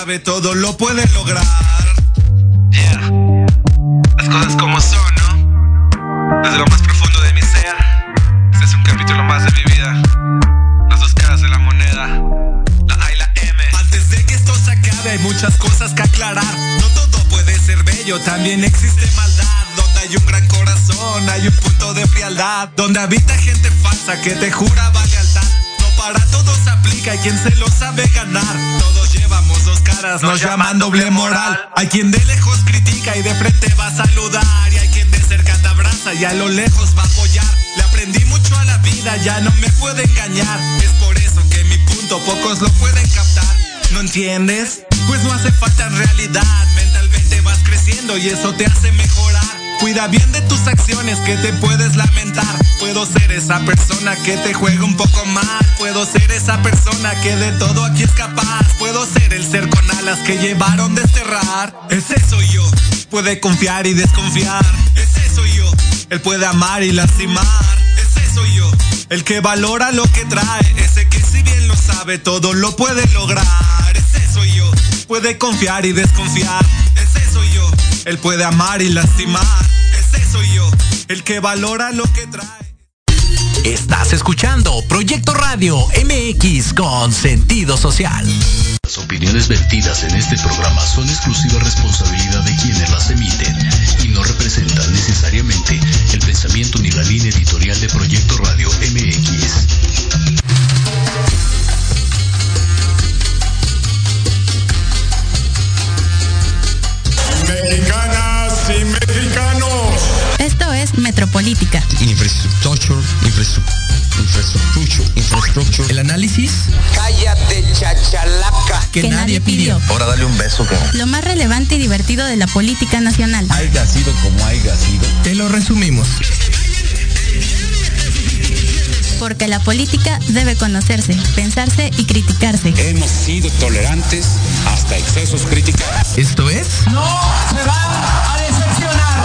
sabe, todo lo puede lograr. Yeah. Las cosas como son, ¿no? Desde lo más profundo de mi ser. Este es un capítulo más de mi vida. Las dos caras de la moneda. La A y la M. Antes de que esto se acabe, hay muchas cosas que aclarar. No todo puede ser bello, también existe maldad. Donde hay un gran corazón, hay un punto de frialdad. Donde habita gente falsa que te juraba lealtad. No para todos aplica, hay quien se lo sabe ganar. Caras, nos llaman doble moral. Hay quien de lejos critica y de frente va a saludar. Y hay quien de cerca te abraza y a lo lejos va a apoyar. Le aprendí mucho a la vida, ya no me puede engañar. Es por eso que mi punto pocos lo pueden captar. ¿No entiendes? Pues no hace falta en realidad. Mentalmente vas creciendo y eso te hace mejorar. Cuida bien de tus acciones que te puedes lamentar. Puedo ser esa persona que te juega un poco mal. Puedo ser esa persona que de todo aquí es capaz. Puedo ser el ser con alas que llevaron desterrar. Ese soy yo. Puede confiar y desconfiar. Ese soy yo. Él puede amar y lastimar. Ese soy yo. El que valora lo que trae. Ese que si bien lo sabe todo lo puede lograr. Ese soy yo. Puede confiar y desconfiar. Ese soy yo. Él puede amar y lastimar. El que valora lo que trae. Estás escuchando Proyecto Radio MX con sentido social. Las opiniones vertidas en este programa son exclusiva responsabilidad de quienes las emiten y no representan necesariamente el pensamiento ni la línea editorial de Proyecto Radio MX. Mexicanas y. Es Metropolítica. Infrastructure, infrastructure, infrastructure. El análisis Cállate, chachalaca. que, Que nadie pidió. Ahora dale un beso que Lo más relevante y divertido de la política nacional. haya sido como haya sido. te lo resumimos. Porque la política debe conocerse, pensarse y criticarse. Hemos sido tolerantes hasta excesos críticos. Esto es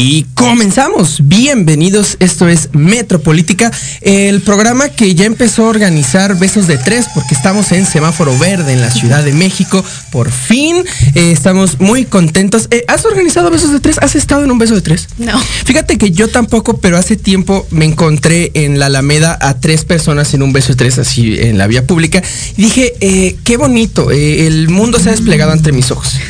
Y comenzamos. Bienvenidos. Esto es Metropolítica, el programa que ya empezó a organizar besos de tres, porque estamos en semáforo verde en la Ciudad de México. Por fin eh, estamos muy contentos. Eh, ¿Has organizado besos de tres? ¿Has estado en un beso de tres? No. Fíjate que yo tampoco, pero hace tiempo me encontré en la Alameda a tres personas en un beso de tres, así en la vía pública. Y dije, eh, qué bonito, eh, el mundo se ha desplegado ante mis ojos.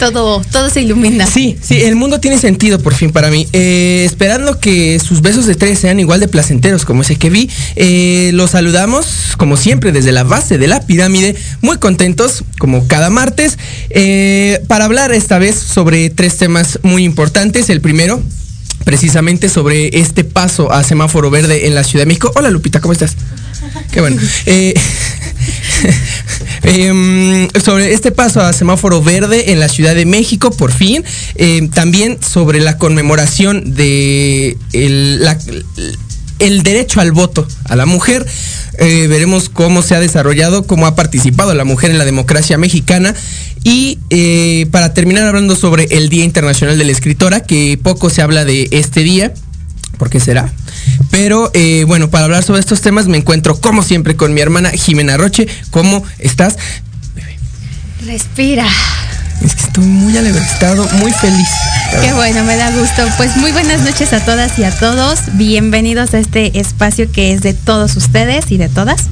Todo, todo se ilumina. Sí, sí, el mundo tiene sentido por fin para mí. Eh, esperando que sus besos de tres sean igual de placenteros como ese que vi. Eh, los saludamos, como siempre, desde la base de la pirámide, muy contentos, como cada martes, eh, para hablar esta vez sobre tres temas muy importantes. El primero, precisamente sobre este paso a semáforo verde en la Ciudad de México. Hola Lupita, ¿cómo estás? Qué bueno. em, sobre este paso a semáforo verde en la Ciudad de México, por fin. Em, también sobre la conmemoración de el, derecho al voto a la mujer. Eh, veremos cómo se ha desarrollado, cómo ha participado la mujer en la democracia mexicana. Y eh, para terminar hablando sobre el Día Internacional de la Escritora, que poco se habla de este día. ¿Por qué será? Pero eh, bueno, para hablar sobre estos temas me encuentro como siempre con mi hermana Jimena Roche. ¿Cómo estás? Respira. Es que estoy muy alegrestado, muy feliz. Qué bueno, me da gusto. Pues muy buenas noches a todas y a todos. Bienvenidos a este espacio que es de todos ustedes y de todas.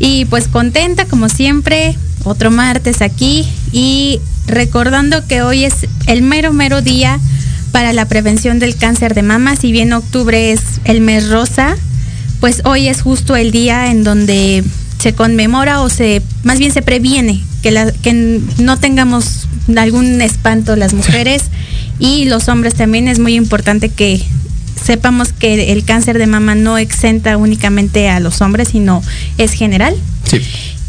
Y pues contenta como siempre, otro martes aquí y recordando que hoy es el mero mero día para la prevención del cáncer de mama. Si bien octubre es el mes rosa, pues hoy es justo el día en donde se conmemora o se, más bien se previene que, la- que no tengamos algún espanto las mujeres y los hombres también. Es muy importante que sepamos que el cáncer de mama no exenta únicamente a los hombres, sino es general. Sí.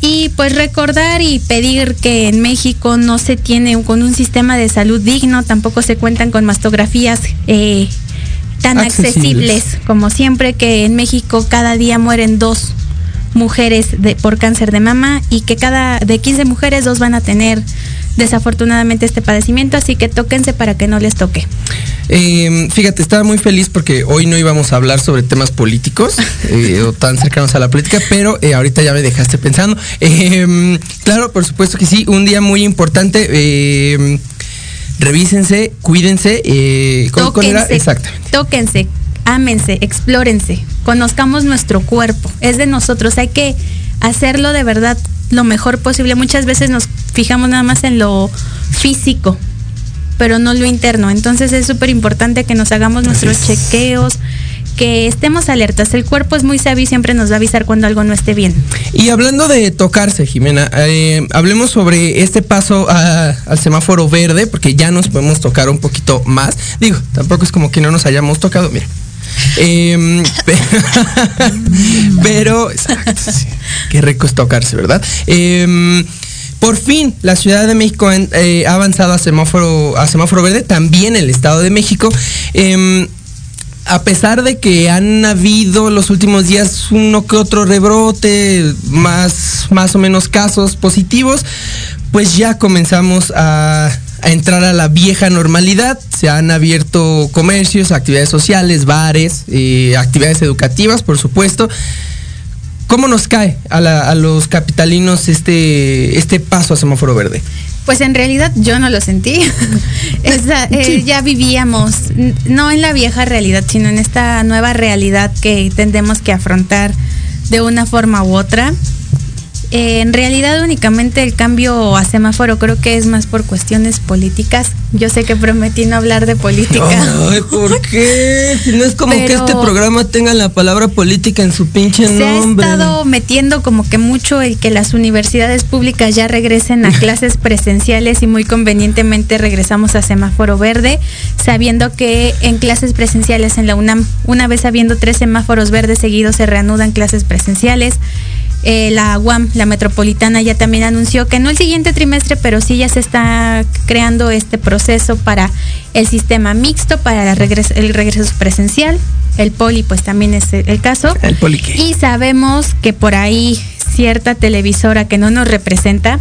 Y pues recordar y pedir que en México no se tiene con un sistema de salud digno, tampoco se cuentan con mastografías eh, tan accesibles. como siempre, que en México cada día mueren dos mujeres de, por cáncer de mama y que cada de 15 mujeres dos van a tener desafortunadamente este padecimiento, así que tóquense para que no les toque. Eh, fíjate, estaba muy feliz porque hoy no íbamos a hablar sobre temas políticos eh, o tan cercanos a la política, pero eh, ahorita ya me dejaste pensando. Eh, claro, por supuesto que sí, un día muy importante. Eh, revísense, cuídense. Eh, ¿cómo-? Tóquense, Exactamente. tóquense, ámense, explórense, conozcamos nuestro cuerpo, es de nosotros, hay que hacerlo de verdad lo mejor posible. Muchas veces nos fijamos nada más en lo físico, pero no lo interno. Entonces es súper importante que nos hagamos nuestros Así chequeos, que estemos alertas. El cuerpo es muy sabio y siempre nos va a avisar cuando algo no esté bien. Y hablando de tocarse, Jimena, eh, hablemos sobre este paso a- al semáforo verde, porque ya nos podemos tocar un poquito más. Digo, tampoco es como que no nos hayamos tocado, mira. Em, pe- pero, exacto, qué rico es tocarse, ¿verdad? Em, por fin, la Ciudad de México eh, ha avanzado a semáforo, a semáforo verde, también el Estado de México. Em, a pesar de que han habido los últimos días uno que otro rebrote, más, más o menos casos positivos, pues ya comenzamos a, a entrar a la vieja normalidad. Se han abierto comercios, actividades sociales, bares, eh, actividades educativas, por supuesto. ¿Cómo nos cae a, la- a los capitalinos este, este paso a semáforo verde? Pues en realidad yo no lo sentí. Esa, eh, Sí. Ya vivíamos, no en la vieja realidad, sino en esta nueva realidad que tendremos que afrontar de una forma u otra. Eh, en realidad únicamente el cambio a semáforo creo que es más por cuestiones políticas. Yo sé que prometí no hablar de política. Ay, ¿por qué? No es como que Pero- este programa tenga la palabra política en su pinche Se ha nombre. estado metiendo como que mucho el que las universidades públicas ya regresen a clases presenciales y muy convenientemente regresamos a semáforo verde, sabiendo que en clases presenciales en la UNAM, una vez habiendo tres semáforos verdes seguidos, se reanudan clases presenciales. Eh, la UAM, la metropolitana, ya también anunció que no el siguiente trimestre, pero sí ya se está creando este proceso para el sistema mixto, para la regres- el regreso presencial. El poli, pues también es el el caso. ¿El poli qué? Y sabemos que por ahí cierta televisora que no nos representa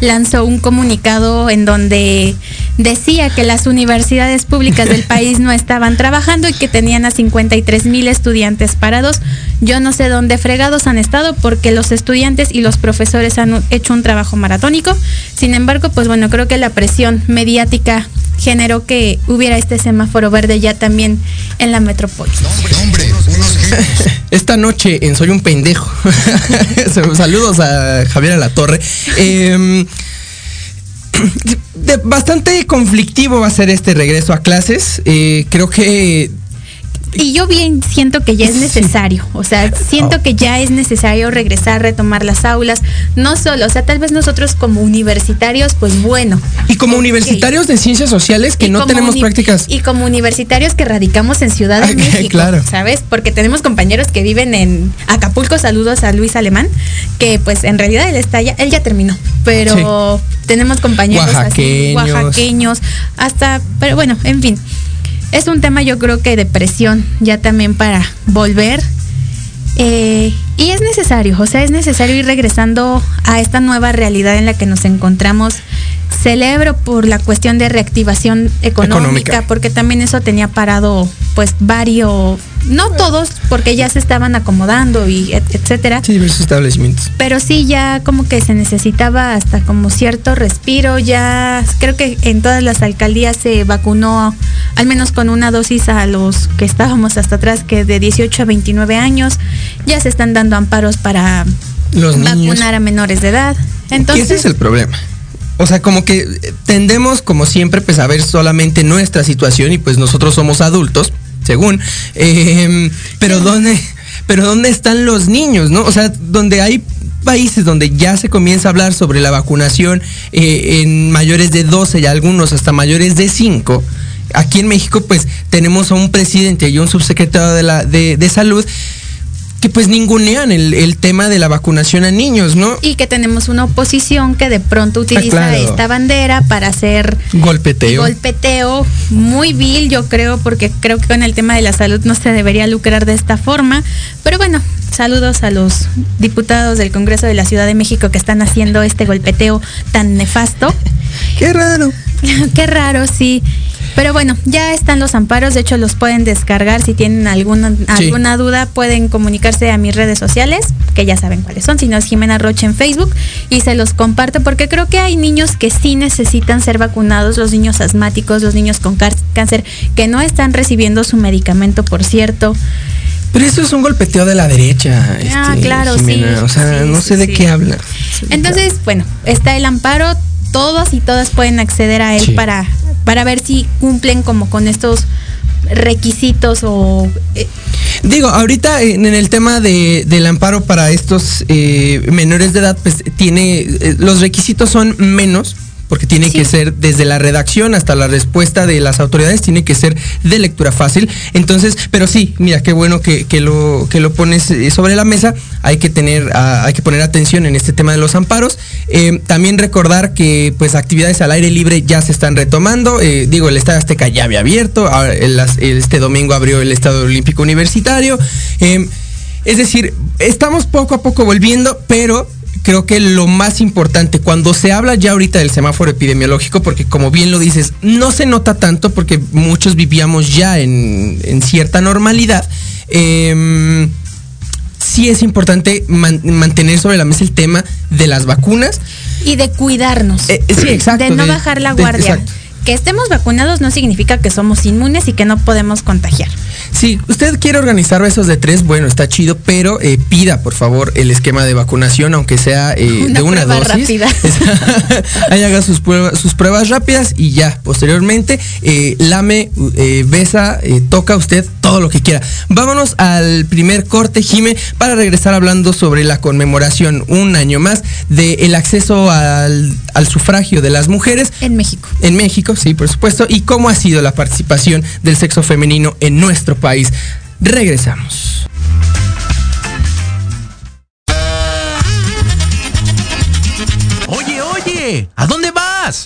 lanzó un comunicado en donde decía que las universidades públicas del país no estaban trabajando y que tenían a 53 mil estudiantes parados. Yo no sé dónde fregados han estado porque los estudiantes y los profesores han hecho un trabajo maratónico. Sin embargo, pues bueno, creo que la presión mediática generó que hubiera este semáforo verde ya también en la metrópoli. Hombre, unos genios. Esta noche en Soy un pendejo. Saludos a Javier Alatorre. Eh, de- bastante conflictivo va a ser este regreso a clases. Eh, creo que Y yo bien siento que ya es Sí. necesario, o sea, siento que ya es necesario regresar, retomar las aulas, no solo, o sea, tal vez nosotros como universitarios, pues bueno. y como universitarios de ciencias sociales que Y no tenemos prácticas. Y como universitarios que radicamos en Ciudad de México, claro. ¿sabes? Porque tenemos compañeros que viven en Acapulco, saludos a Luis Alemán, que pues en realidad él está ya, él ya terminó, pero tenemos compañeros así, oaxaqueños, hasta, pero bueno, en fin. Es un tema yo creo que de presión ya también para volver. Eh, y es necesario, o sea, es necesario ir regresando a esta nueva realidad en la que nos encontramos. Celebro por la cuestión de reactivación económica, Económica. porque también eso tenía parado pues varios, no todos, porque ya se estaban acomodando y et- etcétera. Sí, diversos establecimientos. Pero sí, ya como que se necesitaba hasta como cierto respiro. Ya creo que en todas las alcaldías se vacunó al menos con una dosis a los que estábamos hasta atrás, que de 18 a 29 años. Ya se están dando amparos para Los niños. vacunar a menores de edad. Y Entonces, ese es el problema. O sea, como que tendemos, como siempre, pues a ver solamente nuestra situación y pues nosotros somos adultos, según. Eh, pero dónde, pero dónde están los niños, ¿no? O sea, donde hay países donde ya se comienza a hablar sobre la vacunación eh, en mayores de 12 y algunos hasta mayores de 5. Aquí en México, pues tenemos a un presidente y un subsecretario de, la, de, de salud que pues ningunean el, el, tema de la vacunación a niños, ¿no? Y que tenemos una oposición que de pronto ah, utiliza claro. esta bandera para hacer golpeteo. Golpeteo muy vil, yo creo, porque creo que con el tema de la salud no se debería lucrar de esta forma. Pero bueno, saludos a los diputados del Congreso de la Ciudad de México que están haciendo este golpeteo tan nefasto. Qué raro. Qué raro, sí. Pero bueno, ya están los amparos, de hecho los pueden descargar si tienen alguna, sí. alguna duda, pueden comunicarse a mis redes sociales, que ya saben cuáles son, si no es Jimena Roche en Facebook, y se los comparto porque creo que hay niños que sí necesitan ser vacunados, los niños asmáticos, los niños con cáncer, que no están recibiendo su medicamento, por cierto. Pero eso es un golpeteo de la derecha. Ah, este, claro, Jimena. sí. O sea, sí, no sé sí, de qué habla. Entonces, bueno, está el amparo, todos y todas pueden acceder a él Sí. para, para ver si cumplen como con estos requisitos o eh, Digo, ahorita en el tema de, del amparo para estos eh, menores de edad, pues tiene, eh, los requisitos son menos, porque tiene Sí. que ser desde la redacción hasta la respuesta de las autoridades, tiene que ser de lectura fácil. Entonces, pero sí, mira, qué bueno que, que lo, que lo pones eh, sobre la mesa. Hay que tener, ah, hay que poner atención en este tema de los amparos. Eh, también recordar que pues actividades al aire libre ya se están retomando. Eh, digo, el Estadio Azteca ya había abierto. el- las- este domingo abrió el Estadio Olímpico Universitario. Eh, es decir, estamos poco a poco volviendo, pero creo que lo más importante, cuando se habla ya ahorita del semáforo epidemiológico, porque como bien lo dices, no se nota tanto porque muchos vivíamos ya en, en cierta normalidad. em, sí es importante man- mantener sobre la mesa el tema de las vacunas. y de cuidarnos. Eh, sí, exacto, De no de- bajar la de- guardia. exacto. Que estemos vacunados no significa que somos inmunes y que no podemos contagiar. Si usted quiere organizar besos de tres, bueno, está chido, pero eh, pida por favor el esquema de vacunación, aunque sea eh, Una de una prueba dosis. rápida. Ahí haga sus pruebas, sus pruebas rápidas y ya, posteriormente, eh, lame, besa, toca usted todo lo que quiera. Vámonos al primer corte, Jime, para regresar hablando sobre la conmemoración un año más del acceso al, al sufragio de las mujeres En México. en México, sí, por supuesto, y cómo ha sido la participación del sexo femenino en nuestro país. Regresamos. Oye, oye, ¿a dónde vas?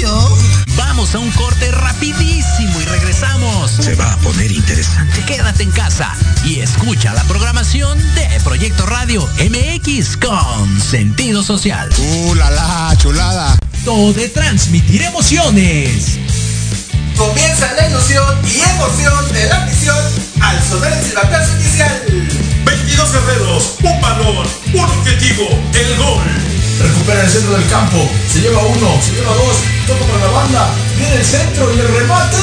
yo? Vamos a un corte rapidísimo y regresamos. Se va a poner interesante. Quédate en casa y escucha la programación de Proyecto Radio MX con sentido social. Uh, la la, chulada. De transmitir emociones. Comienza la ilusión y emoción de la misión al sonar el silbatazo inicial. 22 guerreros, un balón, un objetivo, el gol. Recupera el centro del campo. Se lleva uno, se lleva dos. Toca para la banda. Viene el centro y el remate.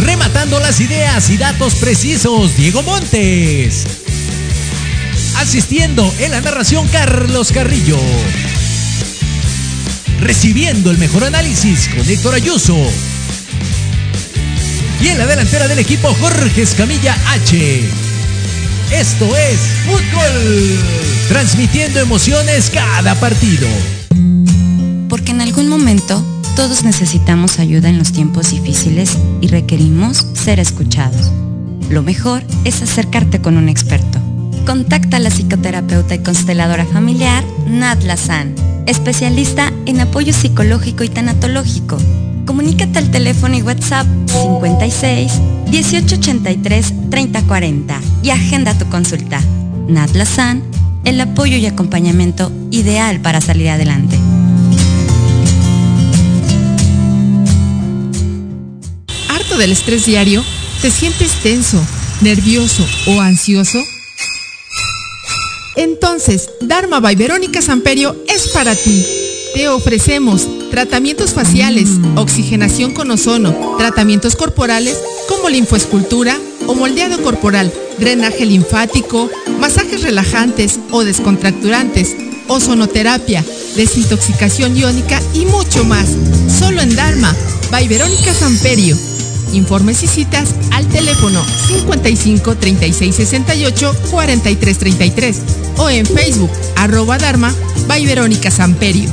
Rematando las ideas y datos precisos, Diego Montes. Asistiendo en la narración, Carlos Carrillo. Recibiendo el mejor análisis con Héctor Ayuso. Y en la delantera del equipo, Jorge Escamilla H. Esto es Fútbol. Transmitiendo emociones cada partido. Porque en algún momento todos necesitamos ayuda en los tiempos difíciles y requerimos ser escuchados. Lo mejor es acercarte con un experto. Contacta a la psicoterapeuta y consteladora familiar Nat Lazan, especialista en apoyo psicológico y tanatológico. Comunícate al teléfono y WhatsApp 56 1883 3040 y agenda tu consulta. Nat Lazan, el apoyo y acompañamiento ideal para salir adelante. ¿Harto del estrés diario? ¿Te sientes tenso, nervioso o ansioso? Entonces, Dharma by Verónica Samperio es para ti. Te ofrecemos tratamientos faciales, oxigenación con ozono, tratamientos corporales como linfoescultura o moldeado corporal, drenaje linfático, masajes relajantes o descontracturantes, ozonoterapia, desintoxicación iónica y mucho más. Solo en Dharma by Verónica Samperio. Informes y citas al teléfono 55 36 68 43 33 o en Facebook arroba Dharma by Verónica Samperio.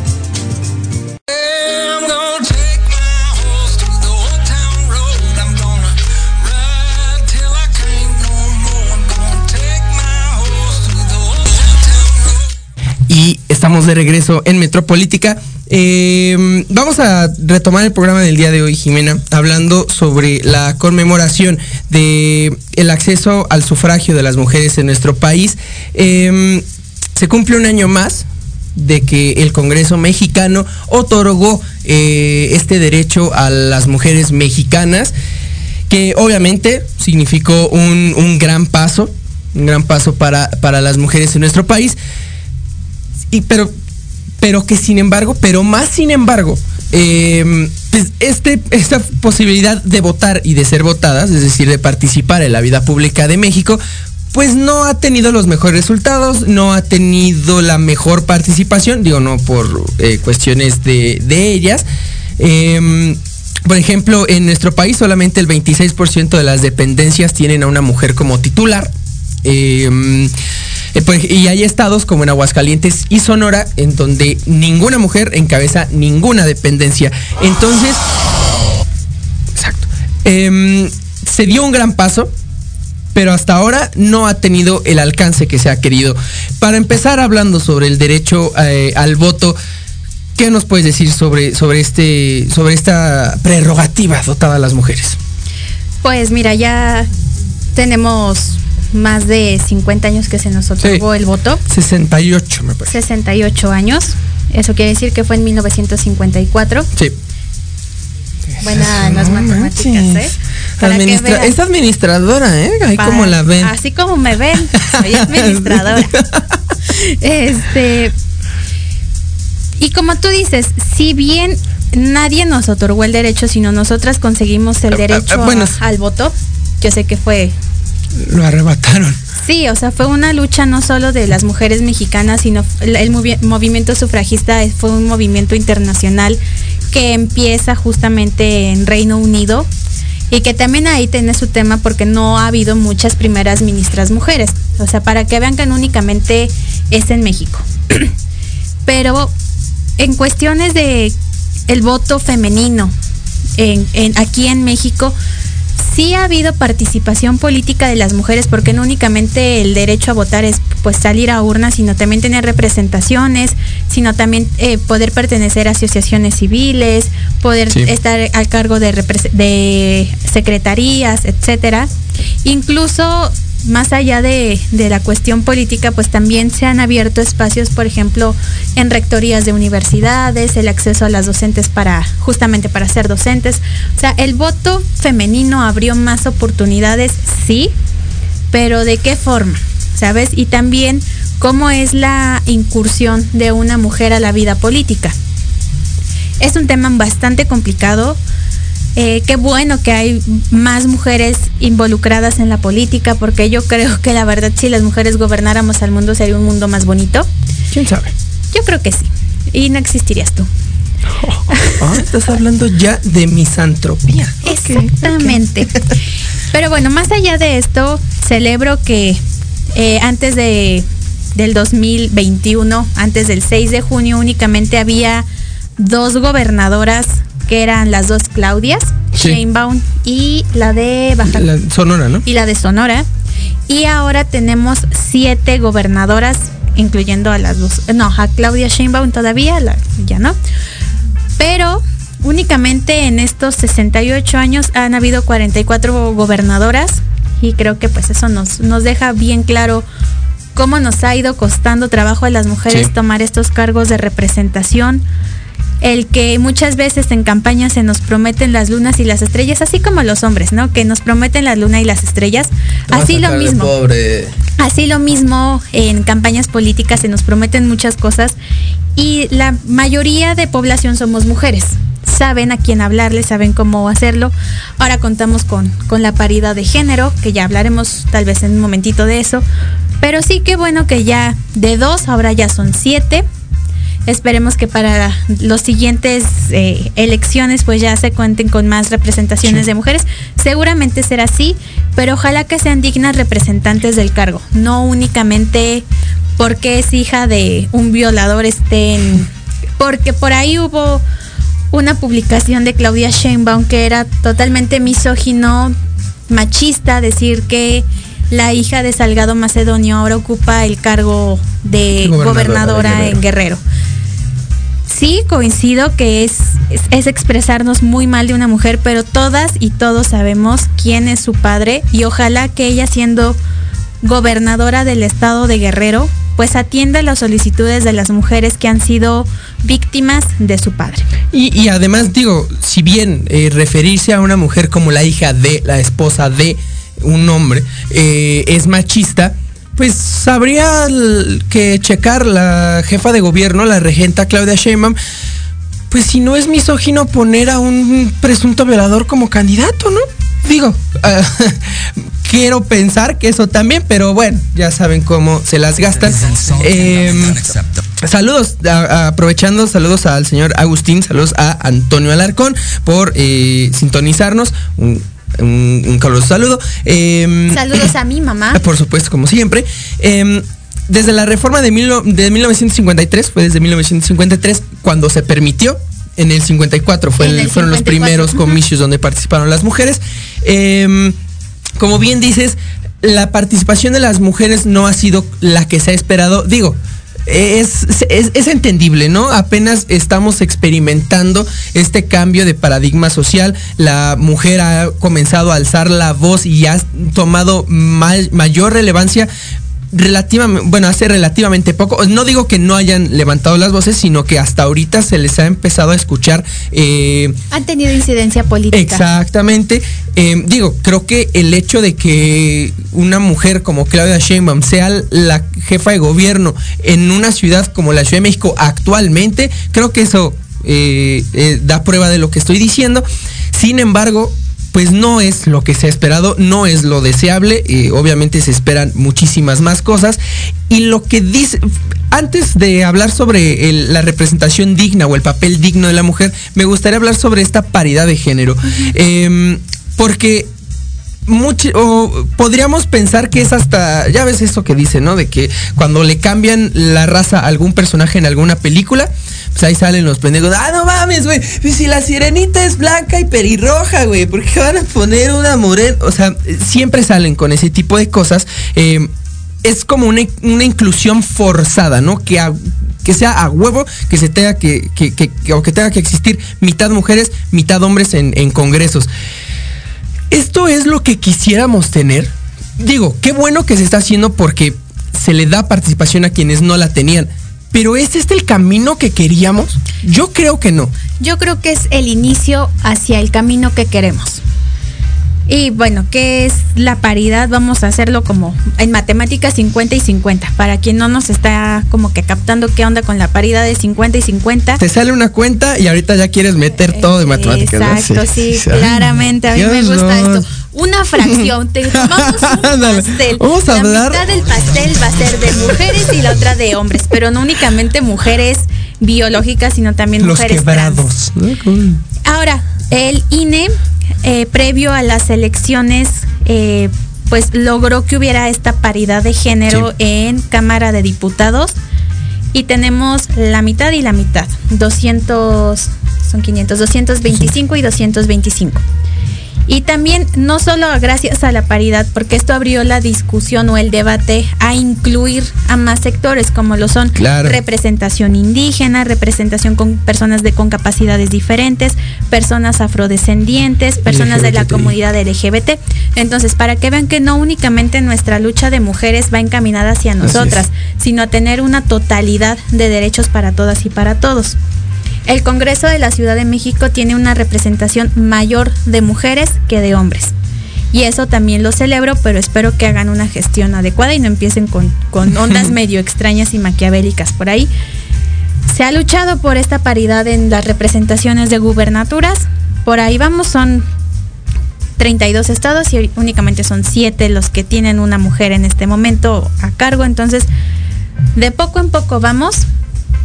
Y estamos de regreso en Metropolítica. Eh, vamos a retomar el programa del día de hoy, Jimena, hablando sobre la conmemoración de el acceso al sufragio de las mujeres en nuestro país. Eh, se cumple un año más de que el Congreso mexicano otorgó eh, este derecho a las mujeres mexicanas, que obviamente significó un, un gran paso, un gran paso para, para las mujeres en nuestro país. Y, pero, pero que sin embargo, pero más sin embargo, eh, esta posibilidad de votar y de ser votadas, es decir, de participar en la vida pública de México, pues no ha tenido los mejores resultados, no ha tenido la mejor participación, digo, no por eh, cuestiones de, de ellas. Eh, por ejemplo, en nuestro país solamente el 26% de las dependencias tienen a una mujer como titular. Eh, y hay estados como en Aguascalientes y Sonora en donde ninguna mujer encabeza ninguna dependencia. Entonces, exacto. Eh, se dio un gran paso, pero hasta ahora no ha tenido el alcance que se ha querido. Para empezar hablando sobre el derecho eh, al voto, ¿qué nos puedes decir sobre, sobre, este, sobre esta prerrogativa dotada a las mujeres? Pues mira, ya tenemos más de 50 años que se nos otorgó sí. el voto. 68 me parece. 68 años. Eso quiere decir que fue en 1954. Sí. Buenas las matemáticas, ¿eh? Administra es administradora, ¿eh? Ahí Para, como la ven. Así como me ven, soy administradora. este. Y como tú dices, si bien nadie nos otorgó el derecho, sino nosotras conseguimos el derecho bueno, a, al voto, yo sé que fue lo arrebataron. Sí, o sea, fue una lucha no solo de las mujeres mexicanas, sino el, el movi movimiento sufragista fue un movimiento internacional que empieza justamente en Reino Unido y que también ahí tiene su tema porque no ha habido muchas primeras ministras mujeres. O sea, para que vean que únicamente es en México. Pero en cuestiones de el voto femenino en, en, aquí en México, sí ha habido participación política de las mujeres porque no únicamente el derecho a votar es pues salir a urnas, sino también tener representaciones, sino también eh, poder pertenecer a asociaciones civiles, poder sí. estar al cargo de, de secretarías, etcétera. Incluso más allá de, de, la cuestión política, pues también se han abierto espacios, por ejemplo, en rectorías de universidades, el acceso a las docentes para, justamente para ser docentes. O sea, el voto femenino abrió más oportunidades, sí, pero ¿de qué forma? ¿Sabes? Y también cómo es la incursión de una mujer a la vida política. Es un tema bastante complicado, eh, qué bueno que hay más mujeres involucradas en la política, porque yo creo que la verdad si las mujeres gobernáramos al mundo sería un mundo más bonito. ¿Quién sabe? Yo creo que sí. Y no existirías tú. Oh, oh, estás hablando ya de misantropía. Exactamente. Okay, okay. Pero bueno, más allá de esto, celebro que eh, antes de, del 2021, antes del 6 de junio, únicamente había dos gobernadoras que eran las dos Claudias, sí. Sheinbaum y la de Baja la Sonora, ¿no? Y la de Sonora. Y ahora tenemos siete gobernadoras, incluyendo a las dos, no, a Claudia Sheinbaum todavía, la, ya no. Pero únicamente en estos 68 años han habido 44 gobernadoras y creo que pues eso nos, nos deja bien claro cómo nos ha ido costando trabajo a las mujeres sí. tomar estos cargos de representación el que muchas veces en campaña se nos prometen las lunas y las estrellas, así como los hombres, ¿no? Que nos prometen la luna y las estrellas. Así lo mismo. Pobre. Así lo mismo en campañas políticas se nos prometen muchas cosas y la mayoría de población somos mujeres. Saben a quién hablarle, saben cómo hacerlo. Ahora contamos con, con la paridad de género, que ya hablaremos tal vez en un momentito de eso. Pero sí que bueno que ya de dos, ahora ya son siete esperemos que para los siguientes eh, elecciones pues ya se cuenten con más representaciones sí. de mujeres. Seguramente será así, pero ojalá que sean dignas representantes del cargo, no únicamente porque es hija de un violador estén porque por ahí hubo una publicación de Claudia Sheinbaum que era totalmente misógino, machista, decir que la hija de Salgado Macedonio ahora ocupa el cargo de Gobernadora gobernadora, de Guerrero. en Guerrero. Sí, coincido que es, es, es expresarnos muy mal de una mujer, pero todas y todos sabemos quién es su padre y ojalá que ella siendo gobernadora del estado de Guerrero, pues atienda las solicitudes de las mujeres que han sido víctimas de su padre. Y, y además digo, si bien eh, referirse a una mujer como la hija de, la esposa de un hombre, eh, es machista, pues habría que checar la jefa de gobierno, la regenta Claudia Sheinbaum, pues si no es misógino poner a un presunto violador como candidato, ¿no? Digo, ah, quiero pensar que eso también, pero bueno, ya saben cómo se las gastan. Em, Saludos, a- aprovechando, saludos al señor Agustín, saludos a Antonio Alarcón por eh, sintonizarnos. Un, un, un caluroso saludo. Em, Saludos a mi mamá. por supuesto, como siempre. Em, desde la reforma de, mil de 1953, fue desde 1953 cuando se permitió. En el 54 fue En el- el fueron los 54, primeros comicios donde participaron las mujeres. Em, como bien dices, la participación de las mujeres no ha sido la que se ha esperado. Digo, es, es, es entendible, ¿no? Apenas estamos experimentando este cambio de paradigma social. La mujer ha comenzado a alzar la voz y ha tomado mayor relevancia relativamente, bueno, hace relativamente poco. No digo que no hayan levantado las voces, sino que hasta ahorita se les ha empezado a escuchar eh, Han tenido incidencia política. Exactamente. Eh, digo, creo que el hecho de que una mujer como Claudia Sheinbaum sea la jefa de gobierno en una ciudad como la Ciudad de México actualmente, creo que eso eh, eh, da prueba de lo que estoy diciendo. Sin embargo, pues no es lo que se ha esperado, no es lo deseable, eh, obviamente se esperan muchísimas más cosas. Y lo que dice, antes de hablar sobre el- la representación digna o el papel digno de la mujer, me gustaría hablar sobre esta paridad de género. Em, porque mucho, o podríamos pensar que es hasta, ya ves eso que dice, ¿no? De que cuando le cambian la raza a algún personaje en alguna película, pues ahí salen los pendejos. Ah, no mames, güey. Pues si la sirenita es blanca y pelirroja, güey, ¿por qué van a poner una morena? O sea, siempre salen con ese tipo de cosas. Eh, es como una, inclusión forzada, ¿no? Que, que sea a huevo, que se tenga que, que, que- que- o que tenga que existir mitad mujeres, mitad hombres en, en congresos. Esto es lo que quisiéramos tener. Digo, qué bueno que se está haciendo porque se le da participación a quienes no la tenían. Pero ¿es este el camino que queríamos? Yo creo que no. Yo creo que es el inicio hacia el camino que queremos. Y bueno, ¿qué es la paridad? Vamos a hacerlo como en matemáticas 50 y 50. Para quien no nos está como que captando qué onda con la paridad de 50 y 50. Te sale una cuenta y ahorita ya quieres meter todo de matemáticas. ¿no? Exacto, sí, sí. claramente. A mí me gusta esto. Una fracción. Te tomamos un Ándale. pastel. Vamos a la hablar- mitad del pastel va a ser de mujeres y la otra de hombres. Pero no únicamente mujeres biológicas, sino también Los mujeres trans. quebrados. ¿no? Con- Ahora, el INE, eh, previo a las elecciones, eh, pues logró que hubiera esta paridad de género en Cámara de Diputados y tenemos la mitad y la mitad, 200, son 500, 225 y 225. Y también no solo gracias a la paridad, porque esto abrió la discusión o el debate a incluir a más sectores como lo son Claro. representación indígena, representación con personas de con capacidades diferentes, personas afrodescendientes, personas de la comunidad LGBT. Entonces, para que vean que no únicamente nuestra lucha de mujeres va encaminada hacia nosotras, sino a tener una totalidad de derechos para todas y para todos. El Congreso de la Ciudad de México tiene una representación mayor de mujeres que de hombres. Y eso también lo celebro, pero espero que hagan una gestión adecuada y no empiecen con, con ondas medio extrañas y maquiavélicas por ahí. Se ha luchado por esta paridad en las representaciones de gubernaturas. Por ahí vamos, son 32 estados y únicamente son 7 los que tienen una mujer en este momento a cargo. Entonces, de poco en poco vamos,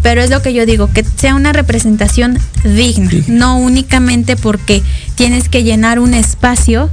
pero es lo que yo digo, que sea una representación digna, no únicamente porque tienes que llenar un espacio,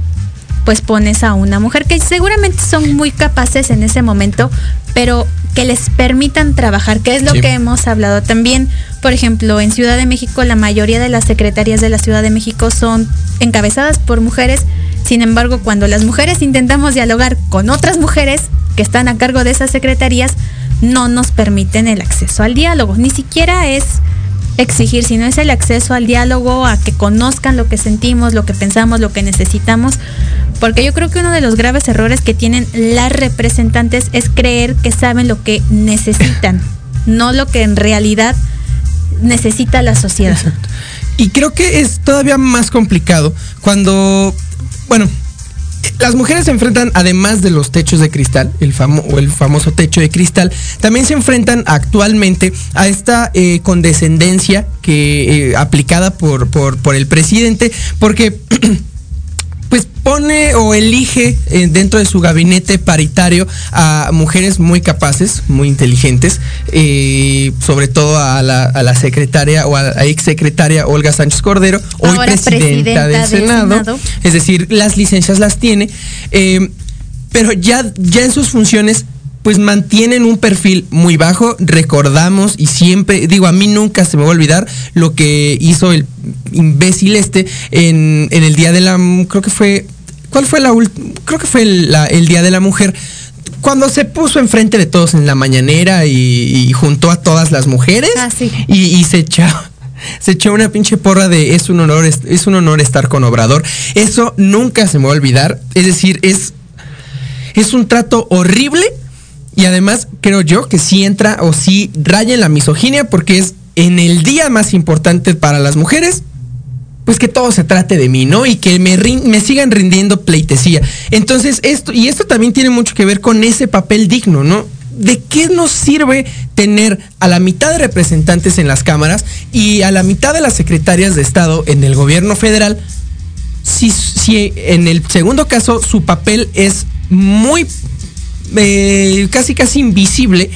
pues pones a una mujer que seguramente son muy capaces en ese momento, pero que les permitan trabajar, que es lo Sí. que hemos hablado también. Por ejemplo, en Ciudad de México la mayoría de las secretarías de la Ciudad de México son encabezadas por mujeres. Sin embargo, cuando las mujeres intentamos dialogar con otras mujeres que están a cargo de esas secretarías, no nos permiten el acceso al diálogo. Ni siquiera es exigir, sino es el acceso al diálogo, a que conozcan lo que sentimos, lo que pensamos, lo que necesitamos. Porque yo creo que uno de los graves errores que tienen las representantes es creer que saben lo que necesitan, no lo que en realidad necesita la sociedad. Exacto. Y creo que es todavía más complicado cuando, bueno, las mujeres se enfrentan, además de los techos de cristal, el o el famoso techo de cristal, también se enfrentan actualmente a esta eh, condescendencia que eh, aplicada por, por, por el presidente, porque pues pone o elige eh, dentro de su gabinete paritario a mujeres muy capaces, muy inteligentes, eh, sobre todo a la, secretaria o a la ex secretaria Olga Sánchez Cordero, hoy presidenta, del, Senado. Es decir, las licencias las tiene, eh, pero ya, ya en sus funciones pues mantienen un perfil muy bajo. Recordamos y siempre, digo, a mí nunca se me va a olvidar lo que hizo el imbécil este en, el Día de la... Creo que fue... ¿Cuál fue la última? Creo que fue el, Día de la Mujer cuando se puso enfrente de todos en la mañanera y, juntó a todas las mujeres ah, y, se echó se echó una pinche porra de es un honor es un honor estar con Obrador eso nunca se me va a olvidar es decir es es un trato horrible y además creo yo que sí entra o sí raya en la misoginia porque es en el día más importante para las mujeres, pues que todo se trate de mí, ¿no? Y que me, me sigan rindiendo pleitesía. Entonces, esto, y esto también tiene mucho que ver con ese papel digno, ¿no? ¿De qué nos sirve tener a la mitad de representantes en las cámaras y a la mitad de las secretarias de Estado en el gobierno federal si, si en el segundo caso su papel es muy eh, casi casi invisible.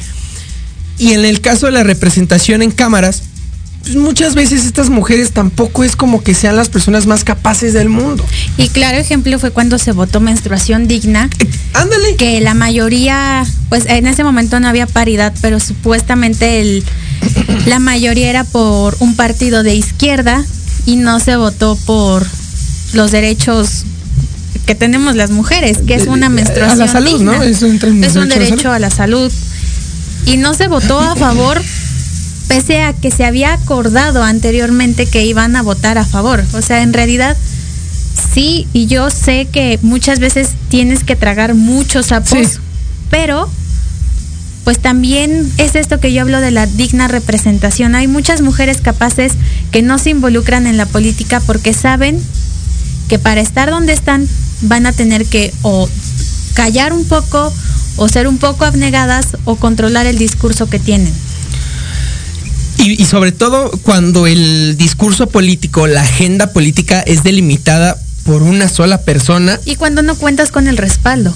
Y en el caso de la representación en cámaras, pues muchas veces estas mujeres tampoco es como que sean las personas más capaces del mundo. Y claro ejemplo fue cuando se votó menstruación digna. Eh, ándale. Que la mayoría, pues en ese momento no había paridad, pero supuestamente el, la mayoría era por un partido de izquierda y no se votó por los derechos que tenemos las mujeres, que es una menstruación. A la salud, ¿no? Es un, derecho a la salud. Y no se votó a favor, pese a que se había acordado anteriormente que iban a votar a favor. O sea, en realidad, sí, y yo sé que muchas veces tienes que tragar muchos sapos, pero pues también es esto que yo hablo de la digna representación. Hay muchas mujeres capaces que no se involucran en la política porque saben que para estar donde están van a tener que o callar un poco o ser un poco abnegadas o controlar el discurso que tienen. Y, sobre todo cuando el discurso político, la agenda política es delimitada por una sola persona. Y cuando no cuentas con el respaldo.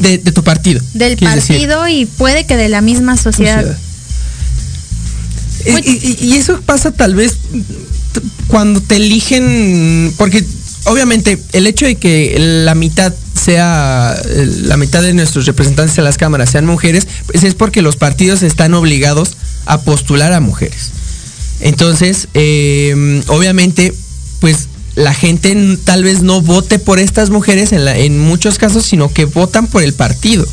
De, tu partido. Del partido y puede que de la misma sociedad. Y, y, eso pasa tal vez cuando te eligen, porque obviamente el hecho de que la mitad sea, la mitad de nuestros representantes en las cámaras sean mujeres, pues es porque los partidos están obligados a postular a mujeres. Entonces, em, obviamente, pues la gente tal vez no vote por estas mujeres en, en muchos casos, sino que votan por el partido.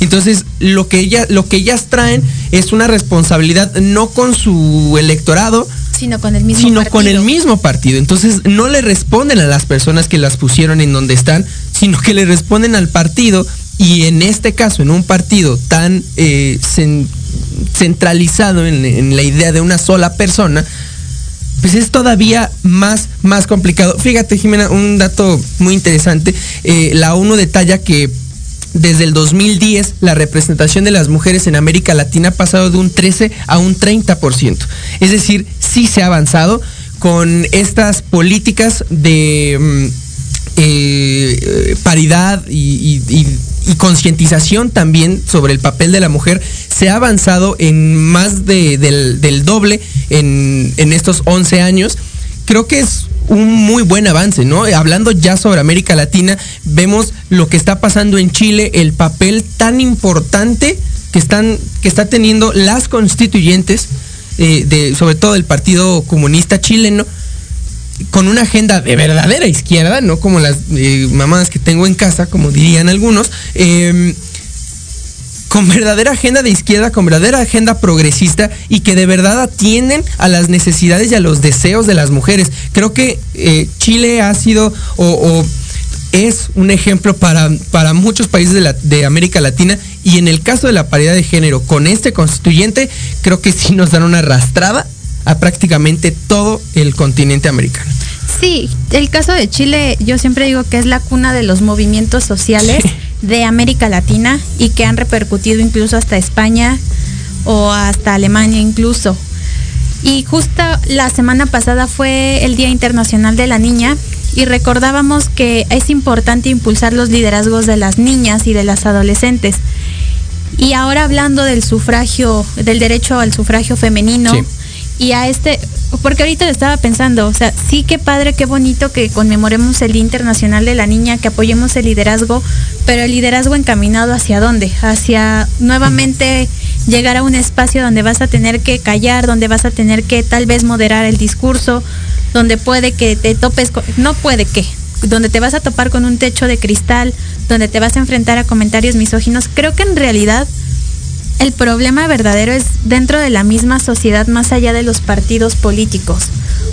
Entonces, lo que, ella, lo que ellas traen es una responsabilidad no con su electorado, sino con el mismo sino con el mismo partido. Entonces no le responden a las personas que las pusieron en donde están, sino que le responden al partido. Y en este caso, en un partido tan eh, centralizado en, la idea de una sola persona, pues es todavía más, más complicado. Fíjate, Jimena, un dato muy interesante. Eh, la ONU detalla que desde el 2010 la representación de las mujeres en América Latina ha pasado de un 13 a un 30%. Es decir, sí se ha avanzado con estas políticas de mm, eh, paridad y, concientización también sobre el papel de la mujer. Se ha avanzado en más del, doble en estos 11 años. Creo que es un muy buen avance, ¿no? Hablando ya sobre América Latina, vemos lo que está pasando en Chile, el papel tan importante que están, que está teniendo las constituyentes, eh, de, sobre todo del Partido Comunista Chileno, con una agenda de verdadera izquierda, no como las eh, mamás que tengo en casa, como dirían algunos, eh, con verdadera agenda de izquierda, con verdadera agenda progresista y que de verdad atienden a las necesidades y a los deseos de las mujeres. Creo que eh, Chile ha sido o, o, es un ejemplo para, para muchos países de, la, de, América Latina y en el caso de la paridad de género con este constituyente, creo que sí nos dan una arrastrada a prácticamente todo el continente americano. Sí, el caso de Chile yo siempre digo que es la cuna de los movimientos sociales. Sí de América Latina y que han repercutido incluso hasta España o hasta Alemania incluso. Y justo la semana pasada fue el Día Internacional de la Niña y recordábamos que es importante impulsar los liderazgos de las niñas y de las adolescentes. Y ahora hablando del sufragio, del derecho al sufragio femenino sí. y a este, porque ahorita lo estaba pensando, o sea, sí que padre, qué bonito que conmemoremos el Día Internacional de la Niña, que apoyemos el liderazgo, pero el liderazgo encaminado hacia dónde? Hacia nuevamente llegar a un espacio donde vas a tener que callar, donde vas a tener que tal vez moderar el discurso, donde puede que te topes, con, no puede que, donde te vas a topar con un techo de cristal, donde te vas a enfrentar a comentarios misóginos. Creo que en realidad el problema verdadero es dentro de la misma sociedad, más allá de los partidos políticos.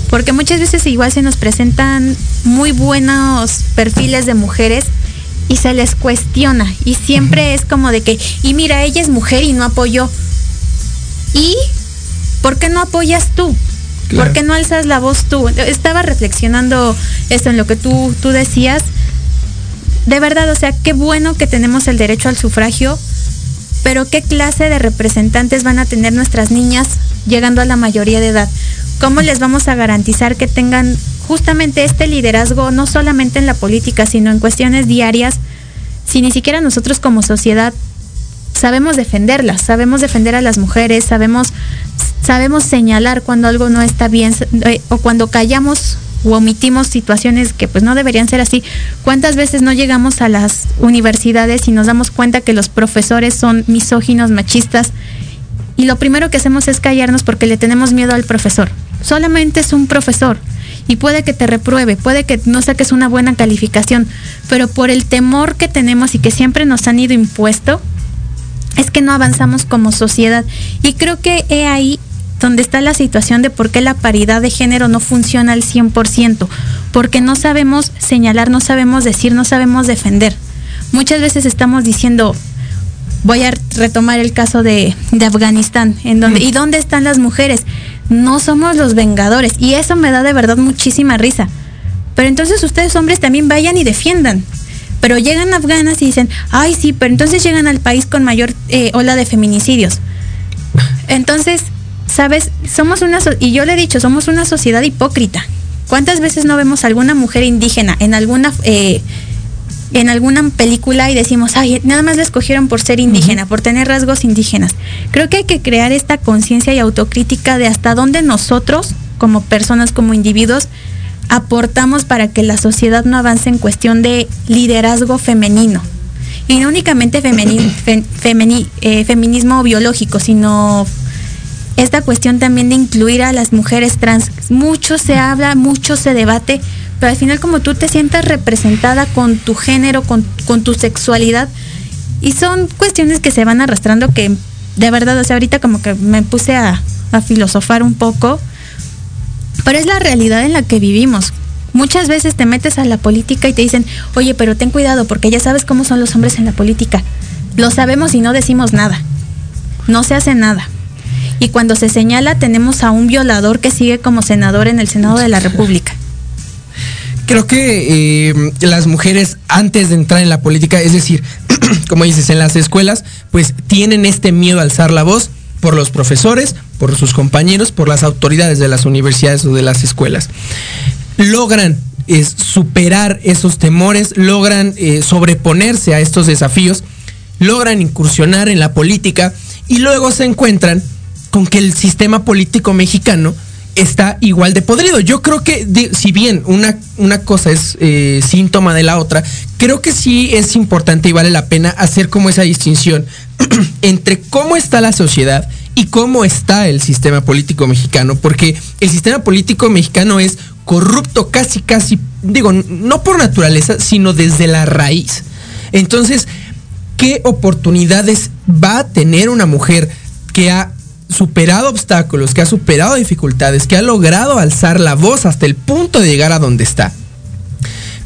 Porque muchas veces igual se nos presentan muy buenos perfiles de mujeres y se les cuestiona. Y siempre es como de que, y mira, ella es mujer y no apoyó. ¿Y por qué no apoyas tú? Claro. ¿Por qué no alzas la voz tú? Estaba reflexionando esto en lo que tú, tú decías. De verdad, o sea, qué bueno que tenemos el derecho al sufragio, pero ¿qué clase de representantes van a tener nuestras niñas llegando a la mayoría de edad? ¿Cómo les vamos a garantizar que tengan justamente este liderazgo, no solamente en la política, sino en cuestiones diarias, si ni siquiera nosotros como sociedad sabemos defenderlas, sabemos defender a las mujeres, sabemos, sabemos señalar cuando algo no está bien eh, o cuando callamos o omitimos situaciones que pues no deberían ser así. ¿Cuántas veces no llegamos a las universidades y nos damos cuenta que los profesores son misóginos, machistas? Y lo primero que hacemos es callarnos porque le tenemos miedo al profesor. Solamente es un profesor y puede que te repruebe, puede que no saques una buena calificación, pero por el temor que tenemos y que siempre nos han ido impuesto, es que no avanzamos como sociedad. Y creo que he ahí donde está la situación de por qué la paridad de género no funciona al 100%, porque no sabemos señalar, no sabemos decir, no sabemos defender. Muchas veces estamos diciendo, voy a retomar el caso de, de Afganistán, en donde, ¿y dónde están las mujeres? No somos los vengadores, y eso me da de verdad muchísima risa. Pero entonces ustedes hombres también vayan y defiendan. Pero llegan afganas y dicen, ay sí, pero entonces llegan al país con mayor eh, ola de feminicidios. Entonces, sabes, somos una, so y yo le he dicho, somos una sociedad hipócrita. ¿Cuántas veces no vemos alguna mujer indígena en alguna, eh, en alguna película y decimos, ay, nada más la escogieron por ser indígena, uh -huh. por tener rasgos indígenas? Creo que hay que crear esta conciencia y autocrítica de hasta dónde nosotros, como personas, como individuos, aportamos para que la sociedad no avance en cuestión de liderazgo femenino. Y no únicamente femeni fe femeni eh, feminismo biológico, sino esta cuestión también de incluir a las mujeres trans. Mucho se habla, mucho se debate, pero al final como tú te sientas representada con tu género, con, con tu sexualidad, y son cuestiones que se van arrastrando que de verdad, o sea, ahorita como que me puse a, a filosofar un poco, pero es la realidad en la que vivimos. Muchas veces te metes a la política y te dicen, oye, pero ten cuidado porque ya sabes cómo son los hombres en la política. Lo sabemos y no decimos nada. No se hace nada. Y cuando se señala tenemos a un violador que sigue como senador en el Senado de la República. Creo que eh, las mujeres antes de entrar en la política, es decir, como dices, en las escuelas, pues tienen este miedo a alzar la voz por los profesores, por sus compañeros, por las autoridades de las universidades o de las escuelas. Logran es, superar esos temores, logran eh, sobreponerse a estos desafíos, logran incursionar en la política y luego se encuentran con que el sistema político mexicano está igual de podrido. Yo creo que, si bien una, una cosa es eh, síntoma de la otra, creo que sí es importante y vale la pena hacer como esa distinción entre cómo está la sociedad y cómo está el sistema político mexicano, porque el sistema político mexicano es corrupto casi, casi, digo, no por naturaleza, sino desde la raíz. Entonces, ¿qué oportunidades va a tener una mujer que ha superado obstáculos, que ha superado dificultades, que ha logrado alzar la voz hasta el punto de llegar a donde está?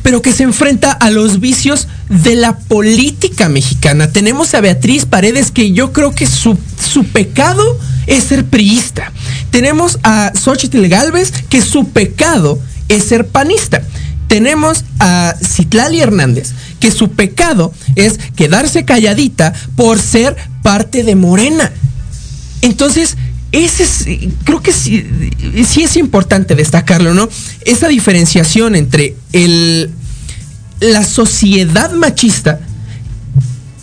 pero que se enfrenta a los vicios de la política mexicana. Tenemos a Beatriz Paredes que yo creo que su, su pecado es ser priista. Tenemos a Xochitl Galvez que su pecado es ser panista. Tenemos a Citlali Hernández que su pecado es quedarse calladita por ser parte de Morena. Entonces, ese es, creo que sí, sí, es importante destacarlo, ¿no? Esa diferenciación entre el, la sociedad machista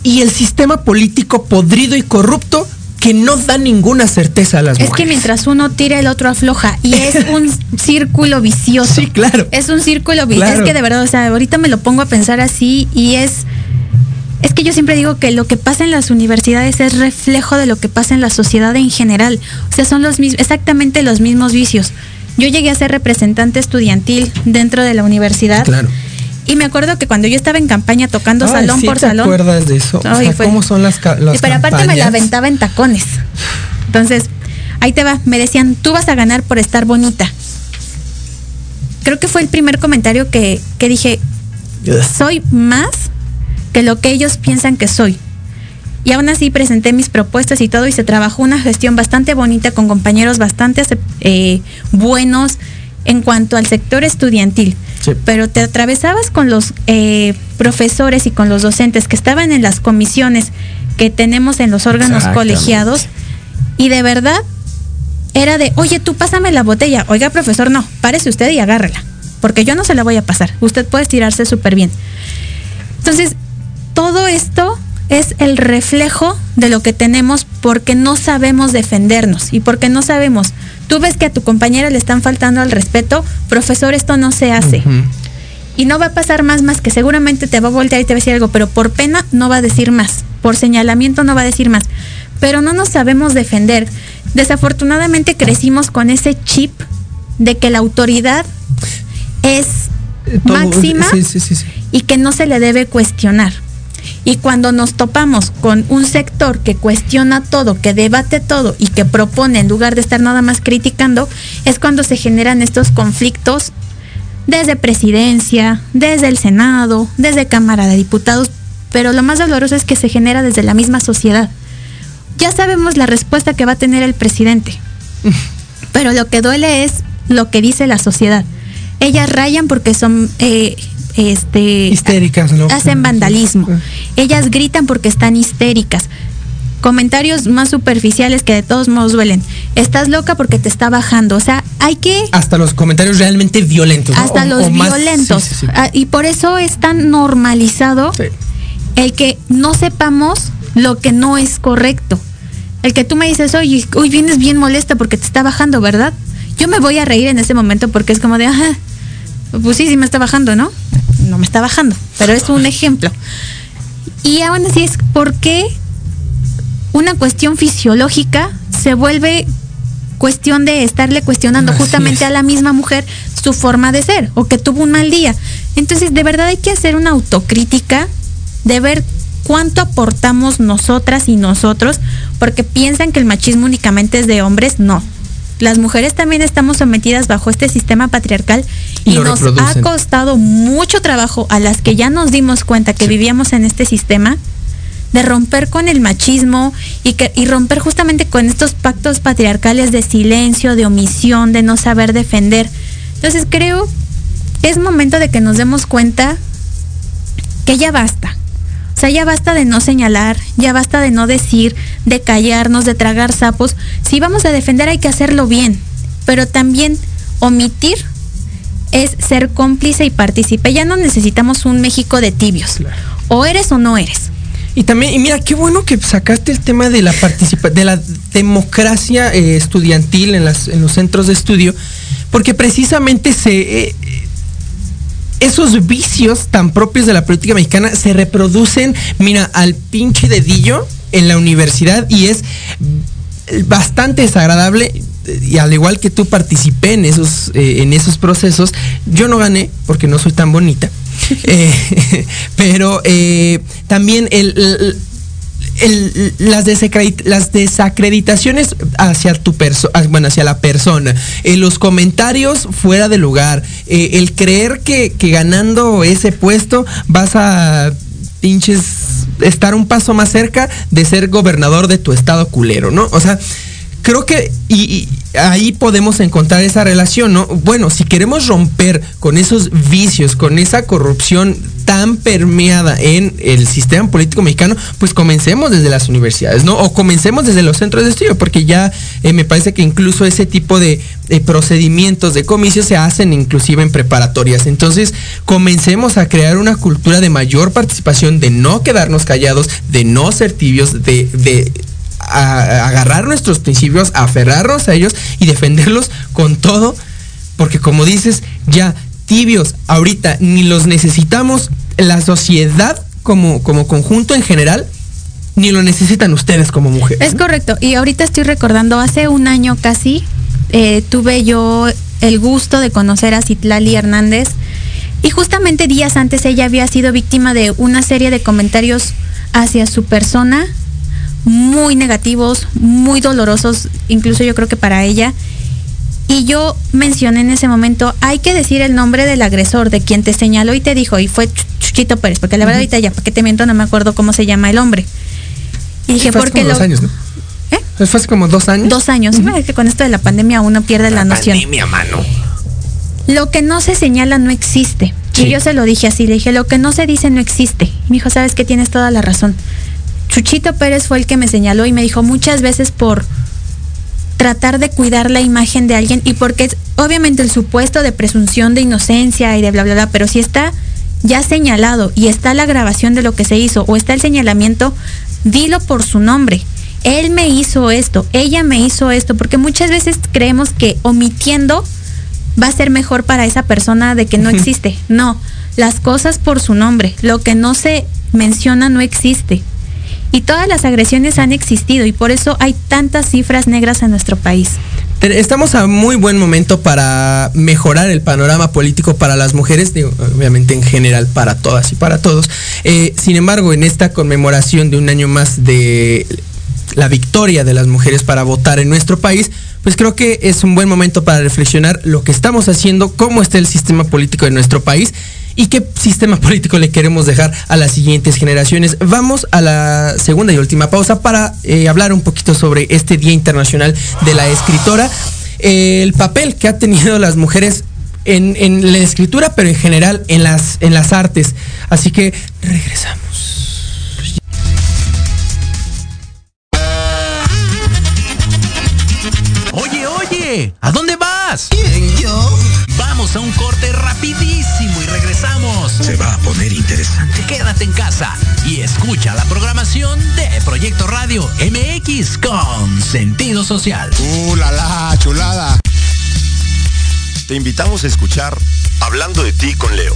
y el sistema político podrido y corrupto que no da ninguna certeza a las mujeres. Es que mientras uno tira, el otro afloja. Y es un círculo vicioso. Sí, claro. Es un círculo vicioso. Es que de verdad, o sea, ahorita me lo pongo a pensar así y es es que yo siempre digo que lo que pasa en las universidades es reflejo de lo que pasa en la sociedad en general. O sea, son los mismos, exactamente los mismos vicios. Yo llegué a ser representante estudiantil dentro de la universidad. Claro. Y me acuerdo que cuando yo estaba en campaña tocando salón por te salón. acuerdas de eso? ¿Cómo son las, las Pero aparte me la aventaba en tacones. Entonces, ahí te va. Me decían, tú vas a ganar por estar bonita. Creo que fue el primer comentario que, que dije, soy más que lo que ellos piensan que soy. Y aún así presenté mis propuestas y todo y se trabajó una gestión bastante bonita con compañeros bastante eh, buenos en cuanto al sector estudiantil. Pero te atravesabas con los eh, profesores y con los docentes que estaban en las comisiones que tenemos en los órganos colegiados y de verdad era de, oye, tú pásame la botella. Oiga, profesor, no, párese usted y agárrela, porque yo no se la voy a pasar. Usted puede estirarse súper bien. Entonces, todo esto es el reflejo de lo que tenemos porque no sabemos defendernos y porque no sabemos. Tú ves que a tu compañera le están faltando al respeto, profesor, esto no se hace. Y no va a pasar más, más que seguramente te va a voltear y te va a decir algo, pero por pena no va a decir más, por señalamiento no va a decir más. Pero no nos sabemos defender. Desafortunadamente crecimos con ese chip de que la autoridad es eh, máxima y que no se le debe cuestionar. Y cuando nos topamos con un sector que cuestiona todo, que debate todo y que propone en lugar de estar nada más criticando, es cuando se generan estos conflictos desde presidencia, desde el Senado, desde Cámara de Diputados, pero lo más doloroso es que se genera desde la misma sociedad. Ya sabemos la respuesta que va a tener el presidente, pero lo que duele es lo que dice la sociedad. Ellas rayan porque son eh, este histéricas, ¿no? Hacen vandalismo. Ellas gritan porque están histéricas. Comentarios más superficiales que de todos modos duelen. Estás loca porque te está bajando. O sea, hay que. Hasta los comentarios realmente violentos. Hasta los violentos. Ah, y por eso es tan normalizado el que no sepamos lo que no es correcto. El que tú me dices, oye, hoy vienes bien molesta porque te está bajando, ¿verdad? Yo me voy a reír en ese momento porque es como de, ajá, pues sí, sí me está bajando, ¿no? No me está bajando, pero es un ejemplo. Y aún así es por qué una cuestión fisiológica se vuelve cuestión de estarle cuestionando justamente a la misma mujer su forma de ser o que tuvo un mal día. Entonces, de verdad hay que hacer una autocrítica de ver cuánto aportamos nosotras y nosotros, porque piensan que el machismo únicamente es de hombres, no las mujeres también estamos sometidas bajo este sistema patriarcal y, nos ha costado mucho trabajo a las que ya nos dimos cuenta que vivíamos en este sistema de romper con el machismo y, que, y romper justamente con estos pactos patriarcales de silencio, de omisión, de no saber defender. Entonces creo es momento de que nos demos cuenta que ya basta, o sea, ya basta de no señalar, ya basta de no decir, de callarnos, de tragar sapos. Si vamos a defender hay que hacerlo bien, pero también omitir es ser cómplice y partícipe. Ya no necesitamos un México de tibios. O eres o no eres. Y también, y mira, qué bueno que sacaste el tema de la participa de la democracia eh, estudiantil en, las, en los centros de estudio, porque precisamente se, eh, esos vicios tan propios de la política mexicana se reproducen, mira, al pinche dedillo en la universidad y es bastante desagradable. y al igual que tú participé en esos, eh, en esos procesos, yo no gané porque no soy tan bonita. Eh, pero eh, también el, las, las, desacreditaciones hacia tu persona, ah, bueno, hacia la persona, los comentarios fuera de lugar, el creer que, que, ganando ese puesto vas a pinches estar un paso más cerca de ser gobernador de tu estado culero, ¿no? O sea, creo que y, ahí podemos encontrar esa relación, ¿no? Bueno, si queremos romper con esos vicios, con esa corrupción tan permeada en el sistema político mexicano, pues comencemos desde las universidades, ¿no? O comencemos desde los centros de estudio, porque ya eh, me parece que incluso ese tipo de, procedimientos de comicios se hacen inclusive en preparatorias. Entonces, comencemos a crear una cultura de mayor participación, de no quedarnos callados, de no ser tibios, de, de agarrar nuestros principios, aferrarnos a ellos y defenderlos con todo, porque como dices, ya tibios ahorita ni los necesitamos la sociedad como, como conjunto en general, ni lo necesitan ustedes como mujeres. Es correcto. Y ahorita estoy recordando, hace un año casi, eh, tuve yo el gusto de conocer a Citlali Hernández. Y justamente días antes ella había sido víctima de una serie de comentarios hacia su persona muy negativos, muy dolorosos, incluso yo creo que para ella. Y yo mencioné en ese momento, hay que decir el nombre del agresor, de quien te señaló y te dijo, y fue Chuchito Pérez, porque la verdad ahorita ya, ¿para qué te miento? No me acuerdo cómo se llama el hombre. Y dije, ¿por qué dos años, ¿no? ¿Eh? Fue hace como dos años. Dos años. que con esto de la pandemia uno pierde la, la noción. Pandemia, mano. Lo que no se señala no existe. Y yo se lo dije así, le dije, lo que no se dice no existe. Y me dijo, sabes que tienes toda la razón. Chuchito Pérez fue el que me señaló y me dijo muchas veces por tratar de cuidar la imagen de alguien y porque es obviamente el supuesto de presunción de inocencia y de bla, bla, bla, pero si está ya señalado y está la grabación de lo que se hizo o está el señalamiento, dilo por su nombre. Él me hizo esto, ella me hizo esto, porque muchas veces creemos que omitiendo va a ser mejor para esa persona de que no existe. No, las cosas por su nombre, lo que no se menciona no existe. Y todas las agresiones han existido y por eso hay tantas cifras negras en nuestro país. Estamos a muy buen momento para mejorar el panorama político para las mujeres, obviamente en general para todas y para todos. Eh, sin embargo, en esta conmemoración de un año más de la victoria de las mujeres para votar en nuestro país, pues creo que es un buen momento para reflexionar lo que estamos haciendo, cómo está el sistema político de nuestro país y qué sistema político le queremos dejar a las siguientes generaciones. Vamos a la segunda y última pausa para eh, hablar un poquito sobre este Día Internacional de la Escritora, el papel que ha tenido las mujeres en, la escritura, pero en general en las, en las artes. Así que regresamos. Oye, ¿a dónde vas? ¿Quién, yo? Vamos a un corte rapidísimo y regresamos. Se va a poner interesante. Quédate en casa y escucha la programación de Proyecto Radio MX con sentido social. ¡Uh, la, la chulada! Te invitamos a escuchar Hablando de ti con Leo.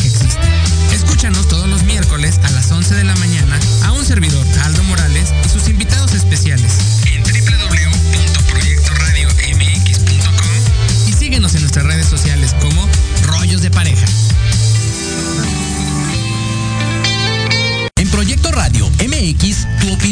Escúchanos todos los miércoles a las 11 de la mañana a un servidor, Aldo Morales, y sus invitados especiales en www.proyectoradiomx.com y síguenos en nuestras redes sociales como Rollos de Pareja.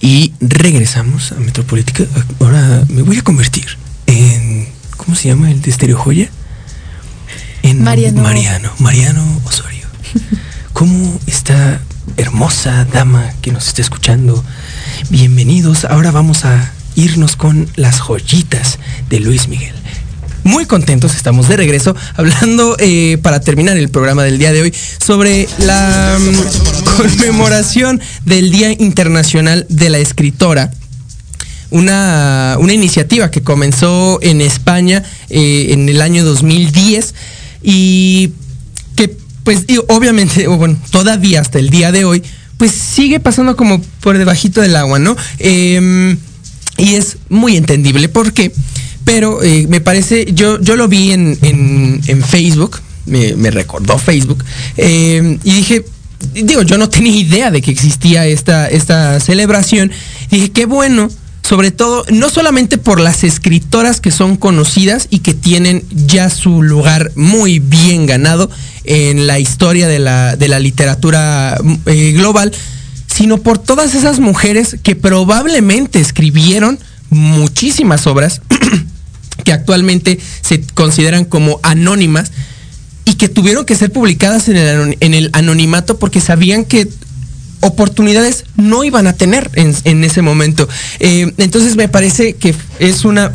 Y regresamos a Metropolítica. Ahora me voy a convertir en. ¿Cómo se llama el de Estereo Joya? En Mariano. Mariano, Mariano Osorio. ¿Cómo está hermosa dama que nos está escuchando? Bienvenidos. Ahora vamos a irnos con las joyitas de Luis Miguel. Muy contentos, estamos de regreso hablando eh, para terminar el programa del día de hoy sobre la mm, conmemoración del Día Internacional de la Escritora. Una, una iniciativa que comenzó en España eh, en el año 2010 y que pues obviamente, o bueno, todavía hasta el día de hoy, pues sigue pasando como por debajito del agua, ¿no? Em, y es muy entendible. ¿Por qué? Pero eh, me parece, yo, yo lo vi en, en, Facebook, me, recordó Facebook, eh, y dije, digo, yo no tenía idea de que existía esta, esta celebración. Dije, qué bueno, sobre todo, no solamente por las escritoras que son conocidas y que tienen ya su lugar muy bien ganado en la historia de la, de la literatura eh, global, sino por todas esas mujeres que probablemente escribieron muchísimas obras que actualmente se consideran como anónimas y que tuvieron que ser publicadas en el, anonimato porque sabían que oportunidades no iban a tener en, ese momento. Eh, entonces me parece que es una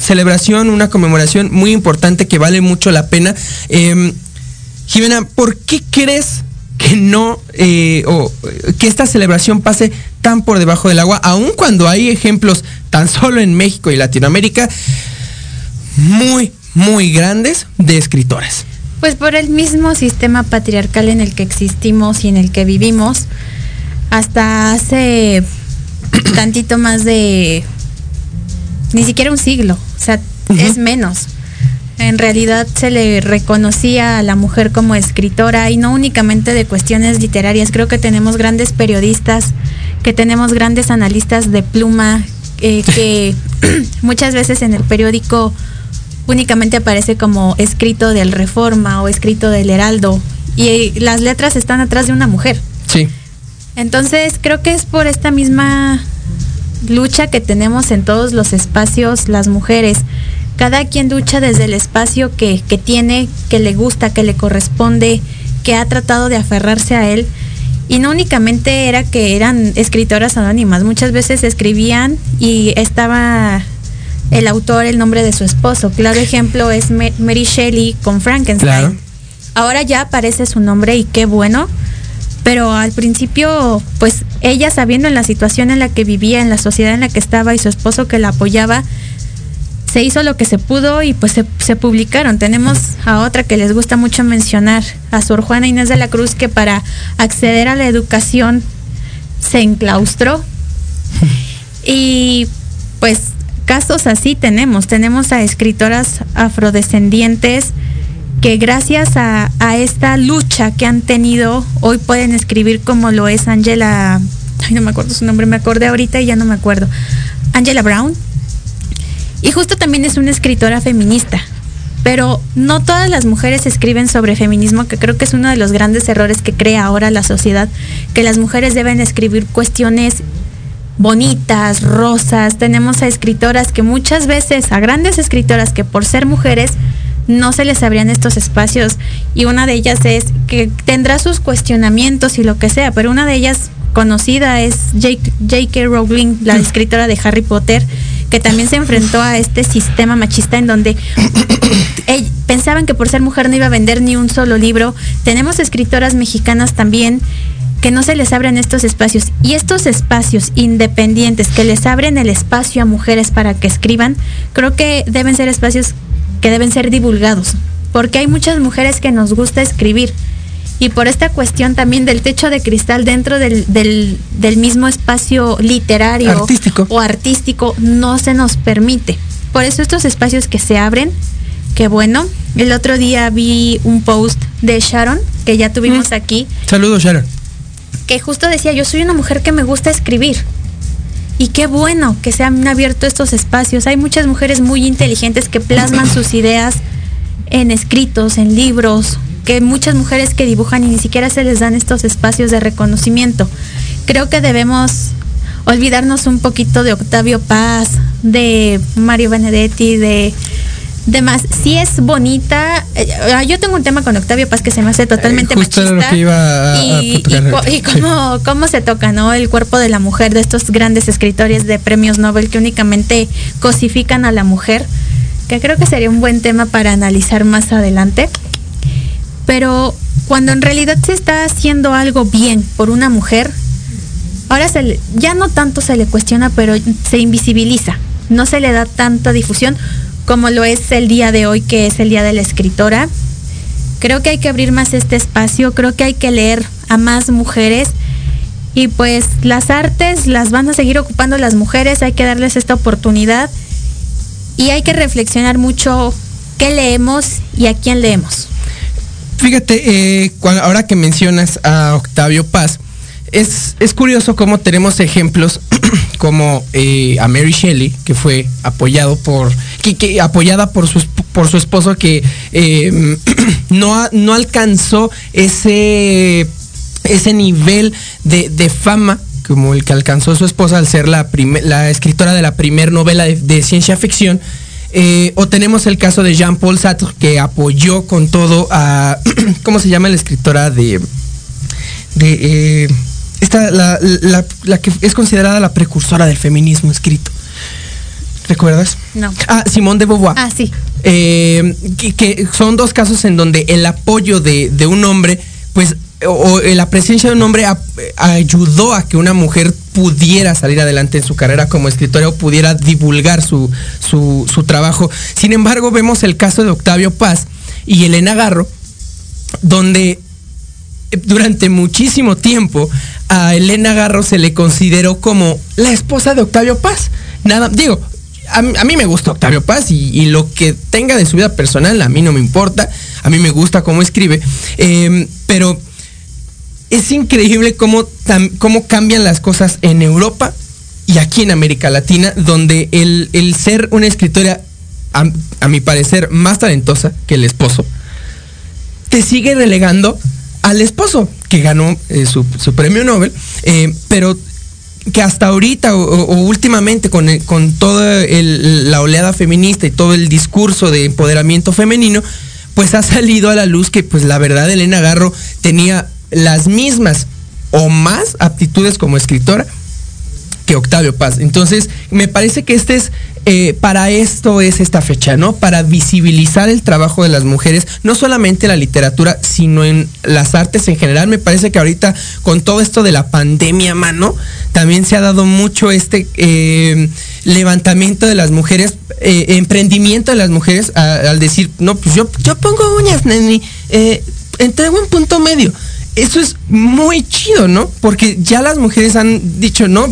celebración, una conmemoración muy importante que vale mucho la pena. Eh, Jimena, ¿por qué crees que no, eh, o que esta celebración pase tan por debajo del agua, aun cuando hay ejemplos tan solo en México y Latinoamérica muy, muy grandes de escritoras? Pues por el mismo sistema patriarcal en el que existimos y en el que vivimos, hasta hace tantito más de ni siquiera un siglo, o sea, uh -huh. es menos. En realidad se le reconocía a la mujer como escritora y no únicamente de cuestiones literarias. Creo que tenemos grandes periodistas, que tenemos grandes analistas de pluma, eh, que muchas veces en el periódico únicamente aparece como escrito del Reforma o escrito del Heraldo y las letras están atrás de una mujer. Sí. Entonces creo que es por esta misma lucha que tenemos en todos los espacios las mujeres. Cada quien lucha desde el espacio que, que tiene, que le gusta, que le corresponde, que ha tratado de aferrarse a él. Y no únicamente era que eran escritoras anónimas, muchas veces escribían y estaba el autor el nombre de su esposo. Claro ejemplo es Mary Shelley con Frankenstein. Claro. Ahora ya aparece su nombre y qué bueno, pero al principio, pues ella sabiendo en la situación en la que vivía, en la sociedad en la que estaba y su esposo que la apoyaba, se hizo lo que se pudo y pues se, se, publicaron. Tenemos a otra que les gusta mucho mencionar, a Sor Juana Inés de la Cruz, que para acceder a la educación se enclaustró. y pues casos así tenemos. Tenemos a escritoras afrodescendientes que gracias a, esta lucha que han tenido, hoy pueden escribir como lo es Angela, ay no me acuerdo su nombre, me acordé ahorita y ya no me acuerdo. Angela Brown. Y justo también es una escritora feminista. Pero no todas las mujeres escriben sobre feminismo, que creo que es uno de los grandes errores que crea ahora la sociedad, que las mujeres deben escribir cuestiones bonitas, rosas. Tenemos a escritoras que muchas veces, a grandes escritoras que por ser mujeres, no se les abrían estos espacios y una de ellas es que tendrá sus cuestionamientos y lo que sea, pero una de ellas conocida es J.K. Rowling, la escritora de Harry Potter, que también se enfrentó a este sistema machista en donde pensaban que por ser mujer no iba a vender ni un solo libro. Tenemos escritoras mexicanas también que no se les abren estos espacios y estos espacios independientes que les abren el espacio a mujeres para que escriban, creo que deben ser espacios que deben ser divulgados, porque hay muchas mujeres que nos gusta escribir y por esta cuestión también del techo de cristal dentro del, del, del mismo espacio literario Artístico. o artístico no se nos permite. Por eso estos espacios que se abren, que bueno, el otro día vi un post de Sharon, que ya tuvimos aquí, Saludos, Sharon. Que justo decía, yo soy una mujer que me gusta escribir. Y qué bueno que se han abierto estos espacios. Hay muchas mujeres muy inteligentes que plasman sus ideas en escritos, en libros, que muchas mujeres que dibujan y ni siquiera se les dan estos espacios de reconocimiento. Creo que debemos olvidarnos un poquito de Octavio Paz, de Mario Benedetti, de demás. Sí es bonita. eh, yo tengo un tema con Octavio Paz que se me hace totalmente Eh, justo machista. lo que iba a- a y, y tocar. cu- y cómo, cómo se toca, ¿no? El cuerpo de la mujer, de estos grandes escritores de premios Nobel que únicamente cosifican a la mujer, que creo que sería un buen tema para analizar más adelante. Pero cuando en realidad se está haciendo algo bien por una mujer, ahora se le- ya no tanto se le cuestiona, pero se invisibiliza. No se le da tanta difusión como lo es el día de hoy, que es el Día de la Escritora. Creo que hay que abrir más este espacio, creo que hay que leer a más mujeres y pues las artes las van a seguir ocupando las mujeres, hay que darles esta oportunidad y hay que reflexionar mucho qué leemos y a quién leemos. Fíjate, eh, ahora que mencionas a Octavio Paz, es, es curioso cómo tenemos ejemplos como eh, a Mary Shelley, que fue apoyado por, que, apoyada por su, por su esposo que eh, no, no alcanzó ese, ese nivel de, de fama como el que alcanzó su esposa al ser la, primer- la escritora de la primer novela de, ciencia ficción. Eh, o tenemos el caso de Jean-Paul Sartre que apoyó con todo a ¿cómo se llama la escritora de de eh, esta la- la que es considerada la precursora del feminismo escrito? ¿Recuerdas? No. Ah, Simone de Beauvoir. Ah, sí. Eh, que, que son dos casos en donde el apoyo de, de un hombre, pues, o, o la presencia de un hombre ap- ayudó a que una mujer pudiera salir adelante en su carrera como escritora o pudiera divulgar su, su, su trabajo. Sin embargo, vemos el caso de Octavio Paz y Elena Garro, donde eh, durante muchísimo tiempo a Elena Garro se le consideró como la esposa de Octavio Paz. Nada, digo, a, a mí me gusta Octavio Paz y, lo que tenga de su vida personal a mí no me importa. A mí me gusta cómo escribe. eh, pero es increíble cómo, cómo cambian las cosas en Europa y aquí en América Latina, donde el, el ser una escritora, a, a mi parecer, más talentosa que el esposo, te sigue relegando al esposo, que ganó eh, su, su premio Nobel, eh, pero que hasta ahorita o, últimamente con, el- con toda la oleada feminista y todo el discurso de empoderamiento femenino, pues ha salido a la luz que pues la verdad Elena Garro tenía las mismas o más aptitudes como escritora que Octavio Paz. Entonces, me parece que este es, eh, para esto es esta fecha, ¿no? Para visibilizar el trabajo de las mujeres, no solamente en la literatura, sino en las artes en general. Me parece que ahorita, con todo esto de la pandemia, mano, también se ha dado mucho este eh, levantamiento de las mujeres, eh, emprendimiento de las mujeres al decir, no, pues yo, yo pongo uñas, neni, eh, entrego un punto medio eso es muy chido, ¿no? Porque ya las mujeres han dicho, no,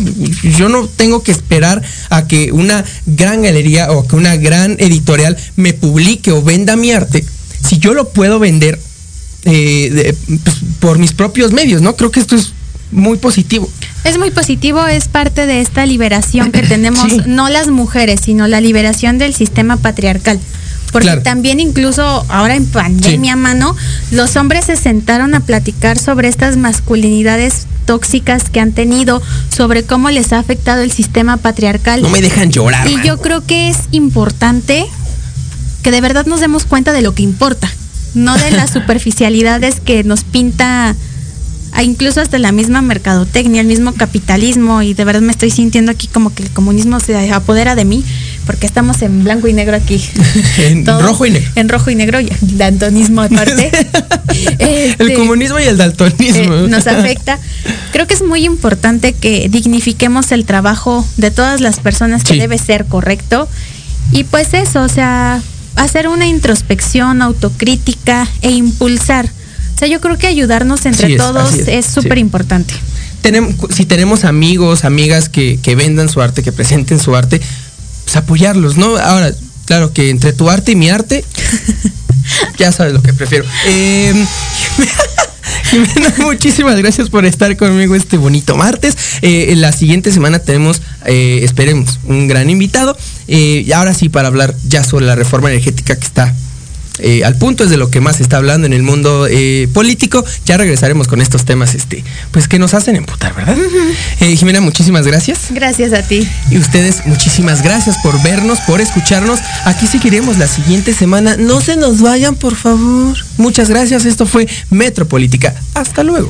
yo no tengo que esperar a que una gran galería o que una gran editorial me publique o venda mi arte, si yo lo puedo vender eh, de- pues, por mis propios medios, ¿no? Creo que esto es muy positivo. Es muy positivo, es parte de esta liberación que tenemos, Sí. no las mujeres, sino la liberación del sistema patriarcal. Porque Claro. también incluso ahora en pandemia, mano, los hombres se sentaron a platicar sobre estas masculinidades tóxicas que han tenido, sobre cómo les ha afectado el sistema patriarcal. No me dejan llorar. Y man. yo creo que es importante que de verdad nos demos cuenta de lo que importa, no de las superficialidades que nos pinta a incluso hasta la misma mercadotecnia, el mismo capitalismo y de verdad me estoy sintiendo aquí como que el comunismo se apodera de mí porque estamos en blanco y negro aquí. En Todo rojo y negro. En rojo y negro y daltonismo aparte. El Este, comunismo y el daltonismo. eh, nos afecta. Creo que es muy importante que dignifiquemos el trabajo de todas las personas que Sí. debe ser correcto. Y pues eso, o sea, hacer una introspección autocrítica e impulsar O sea, yo creo que ayudarnos entre es, todos es, súper sí. importante. Tenemos, si tenemos amigos, amigas que, que vendan su arte, que presenten su arte, pues apoyarlos, ¿no? Ahora, claro que entre tu arte y mi arte, ya sabes lo que prefiero. Eh, Jimena, muchísimas gracias por estar conmigo este bonito martes. Eh, la siguiente semana tenemos, eh, esperemos, un gran invitado. Eh, y ahora sí, para hablar ya sobre la reforma energética que está eh, al punto, es de lo que más se está hablando en el mundo eh, político. Ya regresaremos con estos temas, este, pues que nos hacen emputar, ¿verdad? Eh, Jimena, muchísimas gracias. Gracias a ti. Y ustedes, muchísimas gracias por vernos, por escucharnos. Aquí seguiremos la siguiente semana. No se nos vayan, por favor. Muchas gracias. Esto fue Metropolítica. Hasta luego.